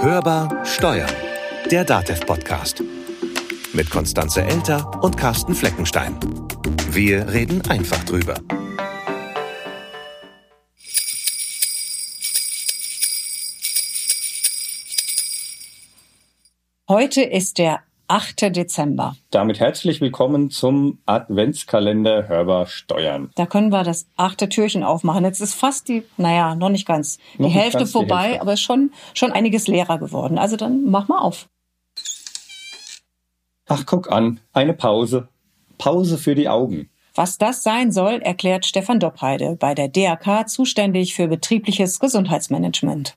Hörbar Steuern, der DATEV-Podcast. Mit Konstanze Elter und Carsten Fleckenstein. Wir reden einfach drüber. Heute ist der 8. Dezember. Damit herzlich willkommen zum Adventskalender Hörbar Steuern. Da können wir das achte Türchen aufmachen. Jetzt ist fast die, naja, noch nicht ganz, Noch die nicht Hälfte ganz die vorbei, Hälfte. aber ist schon, schon einiges leerer geworden. Also dann mach mal auf. Ach, guck an, eine Pause. Pause für die Augen. Was das sein soll, erklärt Stefan Doppheide bei der DRK zuständig für betriebliches Gesundheitsmanagement.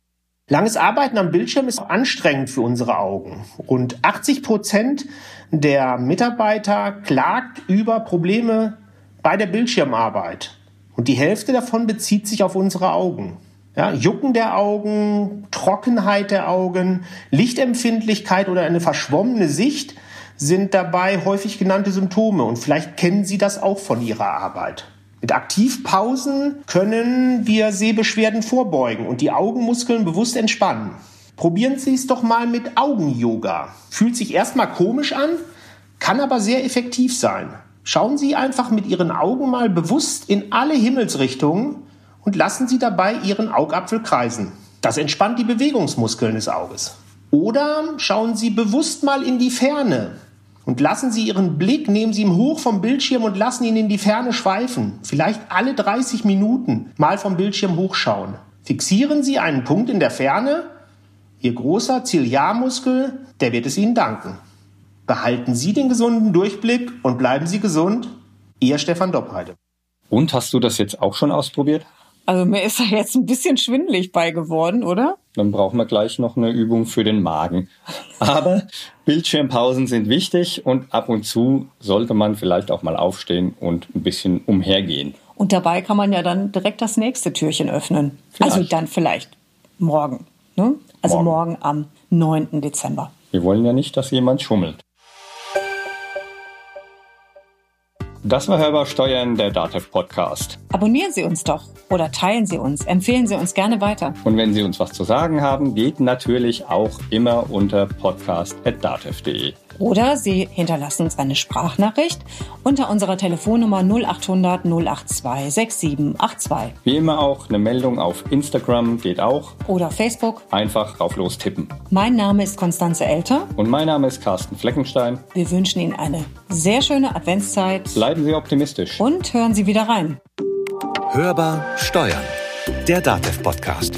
Langes Arbeiten am Bildschirm ist anstrengend für unsere Augen. Rund 80 Prozent der Mitarbeiter klagt über Probleme bei der Bildschirmarbeit. Und die Hälfte davon bezieht sich auf unsere Augen. Ja, Jucken der Augen, Trockenheit der Augen, Lichtempfindlichkeit oder eine verschwommene Sicht sind dabei häufig genannte Symptome. Und vielleicht kennen Sie das auch von Ihrer Arbeit. Mit Aktivpausen können wir Sehbeschwerden vorbeugen und die Augenmuskeln bewusst entspannen. Probieren Sie es doch mal mit Augen-Yoga. Fühlt sich erstmal komisch an, kann aber sehr effektiv sein. Schauen Sie einfach mit Ihren Augen mal bewusst in alle Himmelsrichtungen und lassen Sie dabei Ihren Augapfel kreisen. Das entspannt die Bewegungsmuskeln des Auges. Oder schauen Sie bewusst mal in die Ferne und lassen Sie Ihren Blick, nehmen Sie ihn hoch vom Bildschirm und lassen ihn in die Ferne schweifen. Vielleicht alle 30 Minuten mal vom Bildschirm hochschauen. Fixieren Sie einen Punkt in der Ferne. Ihr großer Ziliarmuskel, der wird es Ihnen danken. Behalten Sie den gesunden Durchblick und bleiben Sie gesund. Ihr Stefan Doppheide. Und hast du das jetzt auch schon ausprobiert? Also mir ist da jetzt ein bisschen schwindelig bei geworden, oder? Dann brauchen wir gleich noch eine Übung für den Magen. Aber Bildschirmpausen sind wichtig und ab und zu sollte man vielleicht auch mal aufstehen und ein bisschen umhergehen. Und dabei kann man ja dann direkt das nächste Türchen öffnen. Vielleicht. Also dann vielleicht morgen. Ne? Also Morgen. morgen am 9. Dezember. Wir wollen ja nicht, dass jemand schummelt. Das war Hörbar Steuern, der DATEV Podcast. Abonnieren Sie uns doch oder teilen Sie uns. Empfehlen Sie uns gerne weiter. Und wenn Sie uns was zu sagen haben, geht natürlich auch immer unter podcast.datev.de. Oder Sie hinterlassen uns eine Sprachnachricht unter unserer Telefonnummer 0800 082 6782 Wie immer auch eine Meldung auf Instagram geht auch. oder Facebook. Einfach rauf los tippen. Mein Name ist Konstanze Elter. Und mein Name ist Carsten Fleckenstein. Wir wünschen Ihnen eine sehr schöne Adventszeit Bleiben Sie optimistisch. und hören Sie wieder rein. Hörbar Steuern, der DATEV-Podcast.